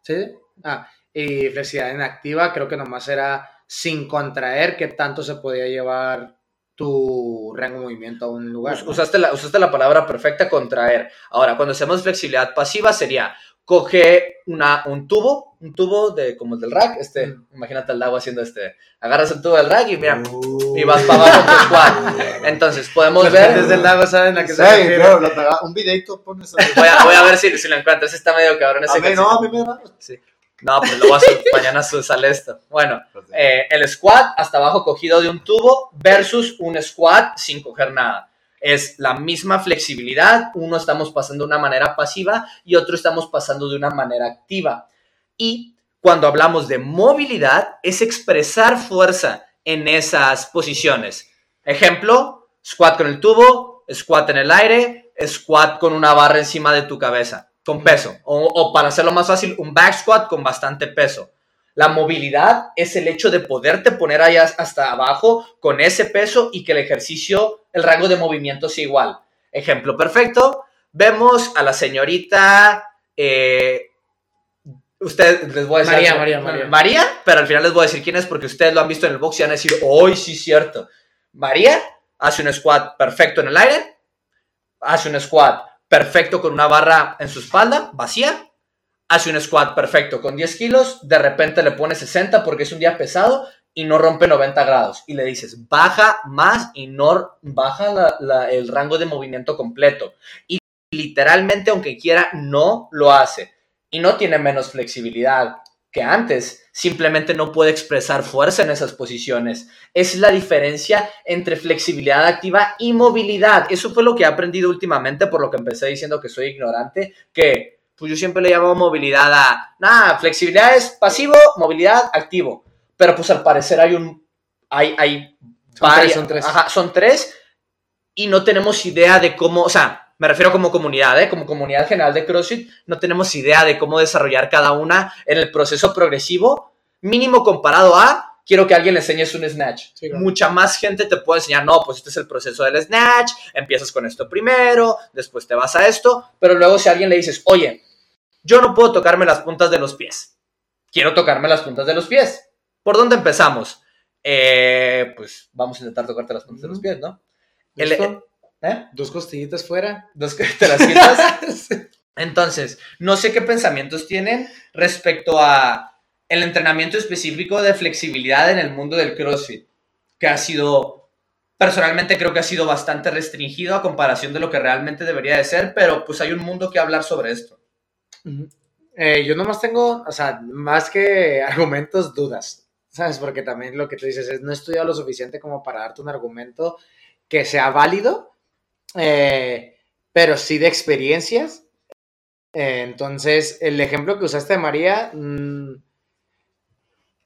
¿Sí? Ah, y flexibilidad inactiva creo que nomás era sin contraer qué tanto se podía llevar tu rango de movimiento a un lugar. Usaste, la, usaste la palabra perfecta, contraer. Ahora, cuando hacemos flexibilidad pasiva sería coge una, un tubo, un tubo de, como el del rack, este, Mm. imagínate al Dago haciendo este, agarras el tubo del rack y mira, Uh. y vas para abajo tu squat. Entonces, podemos Los ver, clientes del lago saben a qué se Sí, refiere. claro, lo pega- un videito pones a... voy a, voy a ver si, si lo encuentro, ese está medio cabrón ese A mí no, a mí me da. No, pues lo voy a hacer, mañana sale esto. Bueno, eh, el squat hasta abajo cogido de un tubo versus un squat sin coger nada. Es la misma flexibilidad, uno estamos pasando de una manera pasiva y otro estamos pasando de una manera activa. Y cuando hablamos de movilidad, es expresar fuerza en esas posiciones. Ejemplo, squat con el tubo, squat en el aire, squat con una barra encima de tu cabeza, con peso. O, o para hacerlo más fácil, un back squat con bastante peso. La movilidad es el hecho de poderte poner ahí as- hasta abajo con ese peso y que el ejercicio, el rango de movimiento sea igual. Ejemplo perfecto, vemos a la señorita, eh, ustedes les voy a decir... María. María, María. María, pero al final les voy a decir quién es porque ustedes lo han visto en el box y van a decir, hoy sí, cierto. María hace un squat perfecto en el aire, hace un squat perfecto con una barra en su espalda, vacía, hace un squat perfecto con 10 kilos, de repente le pone 60 porque es un día pesado y no rompe 90 grados. Y le dices, baja más y no baja la- la- el rango de movimiento completo. Y literalmente, aunque quiera, no lo hace. Y no tiene menos flexibilidad que antes. Simplemente no puede expresar fuerza en esas posiciones. Es la diferencia entre flexibilidad activa y movilidad. Eso fue lo que he aprendido últimamente, por lo que empecé diciendo que soy ignorante, que pues yo siempre le llamo movilidad a, nada, flexibilidad es pasivo, movilidad activo. Pero pues al parecer hay un, hay, hay Son varias- tres, son tres. Ajá, son tres y no tenemos idea de cómo, o sea, me refiero como comunidad, ¿eh? como comunidad general de CrossFit, no tenemos idea de cómo desarrollar cada una en el proceso progresivo, mínimo comparado a, quiero que alguien le enseñes un snatch. Sí, claro. Mucha más gente te puede enseñar, no, pues este es el proceso del snatch, empiezas con esto primero, después te vas a esto, pero luego si a alguien le dices, oye, yo no puedo tocarme las puntas de los pies, quiero tocarme las puntas de los pies. ¿Por dónde empezamos? Eh, pues vamos a intentar tocarte las puntas de los pies, ¿no? El- ¿Listo? ¿Eh? Dos costillitas fuera. Dos te las quitas. Entonces, no sé qué pensamientos tienen respecto a el entrenamiento específico de flexibilidad en el mundo del CrossFit, que ha sido, personalmente creo que ha sido bastante restringido a comparación de lo que realmente debería de ser, pero pues hay un mundo que hablar sobre esto. Eh, yo nomás tengo, o sea, más que argumentos, dudas, ¿sabes? Porque también lo que tú dices es, no he estudiado lo suficiente como para darte un argumento que sea válido, eh, pero sí de experiencias. Eh, entonces, el ejemplo que usaste de María, mm,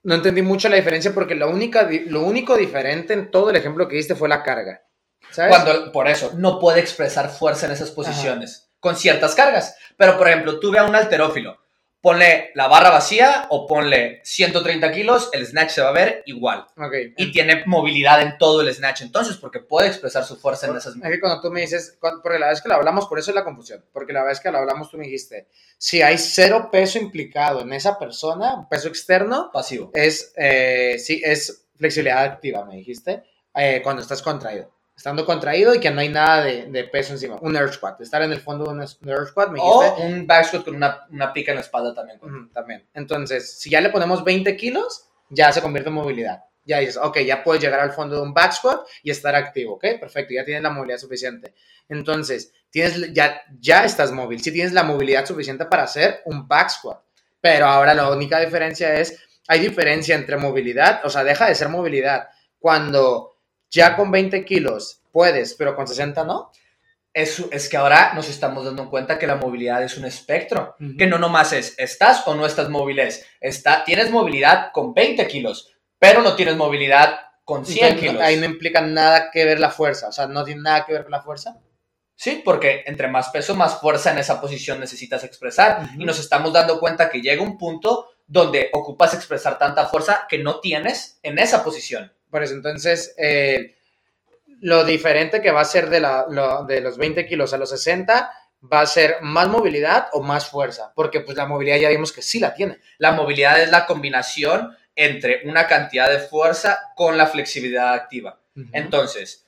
no entendí mucho la diferencia porque lo, única, lo único diferente en todo el ejemplo que diste fue la carga. ¿Sabes? Cuando, por eso, no puede expresar fuerza en esas posiciones, con ciertas cargas. Pero, por ejemplo, tú ve a un alterófilo, ponle la barra vacía o ponle 130 kilos, el snatch se va a ver igual. Ok. Y tiene movilidad en todo el snatch, entonces, porque puede expresar su fuerza en esas... Es que cuando tú me dices, porque la vez que lo hablamos, por eso es la confusión, porque la vez que lo hablamos tú me dijiste, si hay cero peso implicado en esa persona, peso externo, Pasivo. es, eh, sí, es flexibilidad activa, me dijiste, eh, cuando estás contraído. Estando contraído y que no hay nada de, de peso encima. Un air squat, estar en el fondo de un un air squat, me dijiste. O un back squat con una, una pica en la espalda también. Ujú, también. Entonces, si ya le ponemos 20 kilos, ya se convierte en movilidad. Ya dices, ok, ya puedes llegar al fondo de un back squat y estar activo, ok, perfecto, ya tienes la movilidad suficiente. Entonces, tienes, ya, ya estás móvil, sí tienes la movilidad suficiente para hacer un back squat. Pero ahora la única diferencia es, hay diferencia entre movilidad, o sea, deja de ser movilidad cuando ya con 20 kilos puedes, pero con 60 no. Es, es que ahora nos estamos dando cuenta que la movilidad es un espectro. Que no nomás es, ¿estás o no estás móvil? Es, está, tienes movilidad con 20 kilos, pero no tienes movilidad con 100 Entonces, kilos. Ahí no implica nada que ver la fuerza, o sea, no tiene nada que ver con la fuerza. Sí, porque entre más peso, más fuerza en esa posición necesitas expresar. Y nos estamos dando cuenta que llega un punto donde ocupas expresar tanta fuerza que no tienes en esa posición. Por eso, entonces, eh, lo diferente que va a ser de, la, lo- de los 20 kilos a los 60 va a ser más movilidad o más fuerza, porque pues la movilidad ya vimos que sí la tiene. La movilidad es la combinación entre una cantidad de fuerza con la flexibilidad activa. Entonces,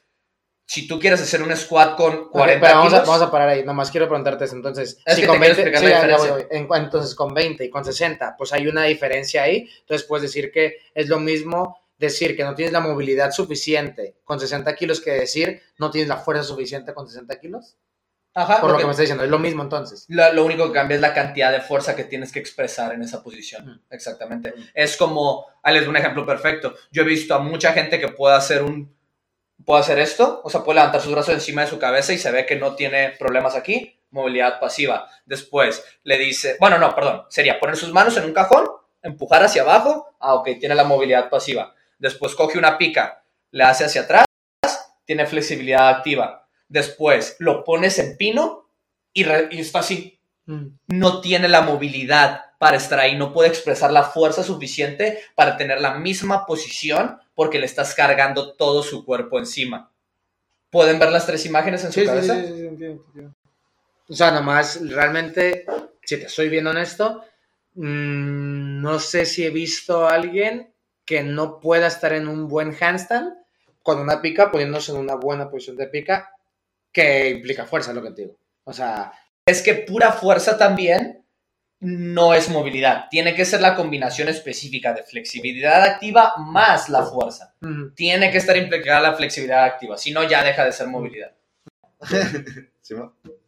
si tú quieres hacer un squat con 40 Ok, pero vamos, a, kilos, vamos a parar ahí. Nomás quiero preguntarte eso. Entonces, Es si que con te quiero 20, explicar sí, la ya- ya diferencia. voy, voy. En- entonces, con 20 y con 60, pues hay una diferencia ahí. Entonces, puedes decir que es lo mismo decir que no tienes la movilidad suficiente con 60 kilos que decir no tienes la fuerza suficiente con 60 kilos. Ajá, Por lo que me estás diciendo, es lo mismo entonces. lo, lo único que cambia es la cantidad de fuerza que tienes que expresar en esa posición. Exactamente. Es como, les doy un ejemplo perfecto. Yo he visto a mucha gente que puede hacer un, puede hacer esto, o sea, puede levantar sus brazos encima de su cabeza y se ve que no tiene problemas aquí, movilidad pasiva. Después le dice, bueno, no, perdón, sería poner sus manos en un cajón, empujar hacia abajo, ah, ok, tiene la movilidad pasiva. Después coge una pica, le hace hacia atrás, tiene flexibilidad activa. Después lo pones en pino y, y está así, no tiene la movilidad para estar ahí, no puede expresar la fuerza suficiente para tener la misma posición porque le estás cargando todo su cuerpo encima. ¿Pueden ver las tres imágenes en su cabeza? O sea, nomás, realmente, si te soy bien honesto, mm, no sé si he visto a alguien que no pueda estar en un buen handstand con una pica, poniéndose en una buena posición de pica, que implica fuerza, lo que te digo. O sea, Es que pura fuerza también no es movilidad. Tiene que ser la combinación específica de flexibilidad activa más la fuerza. Tiene que estar implicada la flexibilidad activa, si no ya deja de ser movilidad.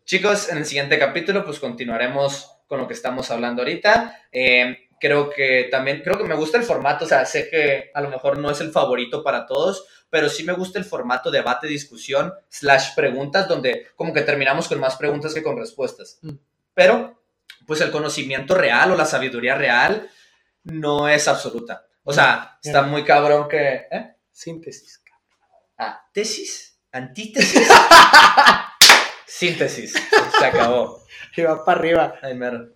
Chicos, en el siguiente capítulo pues continuaremos con lo que estamos hablando ahorita. Eh, creo que también, creo que me gusta el formato, o sea, sé que a lo mejor no es el favorito para todos, pero sí me gusta el formato debate, discusión, slash preguntas, donde como que terminamos con más preguntas que con respuestas. Mm. Pero, pues el conocimiento real o la sabiduría real no es absoluta. O sea, está muy cabrón que... ¿eh? síntesis. Ah, tesis, antítesis, síntesis. Se acabó. Y va para arriba. Ay, mero.